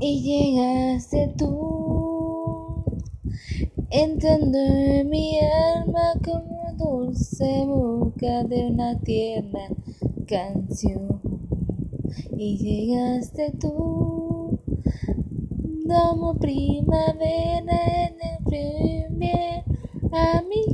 y llegaste tú, entrando en mi alma como dulce boca de una tierna canción. Y llegaste tú, como primavera en el primer a mi